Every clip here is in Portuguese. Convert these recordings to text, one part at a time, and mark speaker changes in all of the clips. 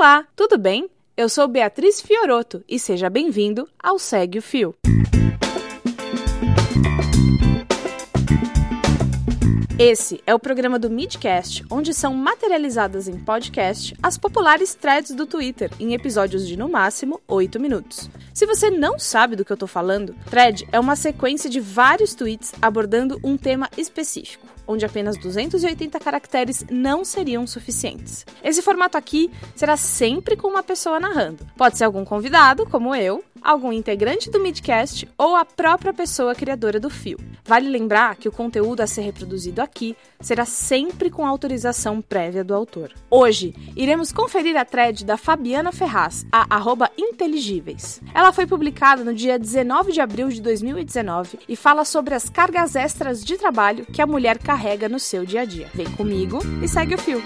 Speaker 1: Olá, tudo bem? Eu sou Beatriz Fioroto e seja bem-vindo ao Segue o Fio. Esse é o programa do Midcast, onde são materializadas em podcast as populares threads do Twitter, em episódios de no máximo 8 minutos. Se você não sabe do que eu tô falando, thread é uma sequência de vários tweets abordando um tema específico onde apenas 280 caracteres não seriam suficientes. Esse formato aqui será sempre com uma pessoa narrando. Pode ser algum convidado, como eu, algum integrante do Midcast ou a própria pessoa criadora do fio. Vale lembrar que o conteúdo a ser reproduzido aqui será sempre com autorização prévia do autor. Hoje, iremos conferir a thread da Fabiana Ferraz, a inteligíveis. Ela foi publicada no dia 19 de abril de 2019 e fala sobre as cargas extras de trabalho que a mulher carrega no seu dia a dia. Vem comigo e segue o fio.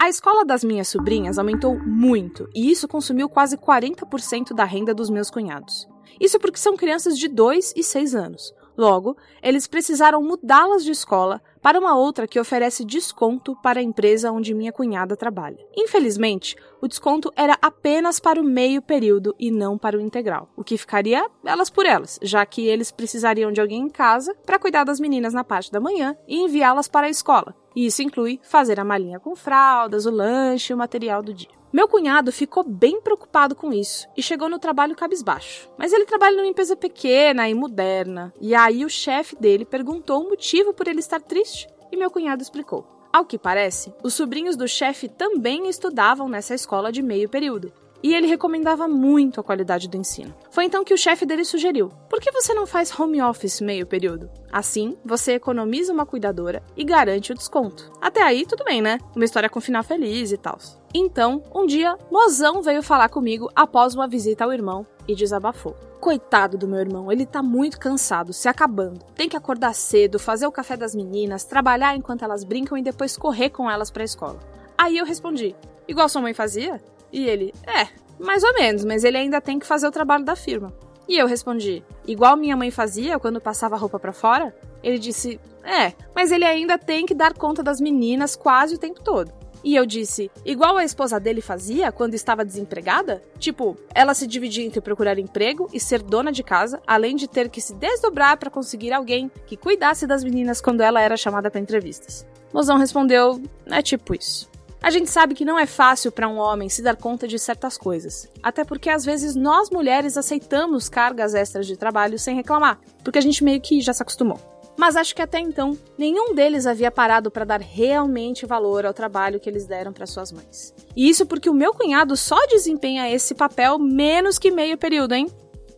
Speaker 1: A escola das minhas sobrinhas aumentou muito e isso consumiu quase 40% da renda dos meus cunhados. Isso porque são crianças de 2 e 6 anos. Logo, eles precisaram mudá-las de escola para uma outra que oferece desconto para a empresa onde minha cunhada trabalha. Infelizmente, o desconto era apenas para o meio período e não para o integral, o que ficaria elas por elas, já que eles precisariam de alguém em casa para cuidar das meninas na parte da manhã e enviá-las para a escola. E isso inclui fazer a malinha com fraldas, o lanche e o material do dia. Meu cunhado ficou bem preocupado com isso e chegou no trabalho cabisbaixo. Mas ele trabalha numa empresa pequena e moderna, e aí o chefe dele perguntou o motivo por ele estar triste e meu cunhado explicou. Ao que parece, os sobrinhos do chefe também estudavam nessa escola de meio período, e ele recomendava muito a qualidade do ensino. Foi então que o chefe dele sugeriu: por que você não faz home office meio período? Assim, você economiza uma cuidadora e garante o desconto. Até aí, tudo bem, né? Uma história com final feliz e tal. Então, um dia, Mozão veio falar comigo após uma visita ao irmão e desabafou. Coitado do meu irmão, ele tá muito cansado, se acabando. Tem que acordar cedo, fazer o café das meninas, trabalhar enquanto elas brincam e depois correr com elas pra escola. Aí eu respondi: igual sua mãe fazia? E ele: é, mais ou menos, mas ele ainda tem que fazer o trabalho da firma. E eu respondi: igual minha mãe fazia quando passava a roupa para fora? Ele disse: é, mas ele ainda tem que dar conta das meninas quase o tempo todo. E eu disse, igual a esposa dele fazia quando estava desempregada? Tipo, ela se dividia entre procurar emprego e ser dona de casa, além de ter que se desdobrar para conseguir alguém que cuidasse das meninas quando ela era chamada para entrevistas. Mozão respondeu: é tipo isso. A gente sabe que não é fácil para um homem se dar conta de certas coisas, até porque às vezes nós mulheres aceitamos cargas extras de trabalho sem reclamar, porque a gente meio que já se acostumou. Mas acho que até então nenhum deles havia parado para dar realmente valor ao trabalho que eles deram para suas mães. E isso porque o meu cunhado só desempenha esse papel menos que meio período, hein?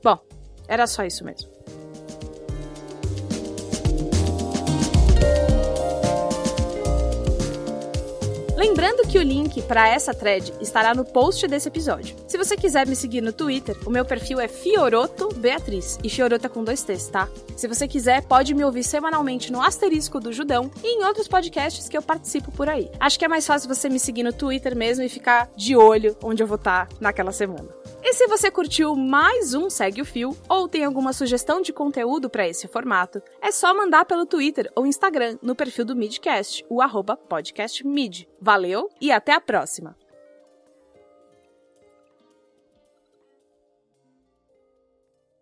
Speaker 1: Bom, era só isso mesmo. Lembrando que o link para essa thread estará no post desse episódio. Se você quiser me seguir no Twitter, o meu perfil é Fioroto Beatriz, e Fioroto com dois T's, tá? Se você quiser, pode me ouvir semanalmente no Asterisco do Judão e em outros podcasts que eu participo por aí. Acho que é mais fácil você me seguir no Twitter mesmo e ficar de olho onde eu vou estar tá naquela semana. E se você curtiu mais um Segue o Fio ou tem alguma sugestão de conteúdo para esse formato, é só mandar pelo Twitter ou Instagram no perfil do Midcast, o arroba podcastmid. Valeu e até a próxima!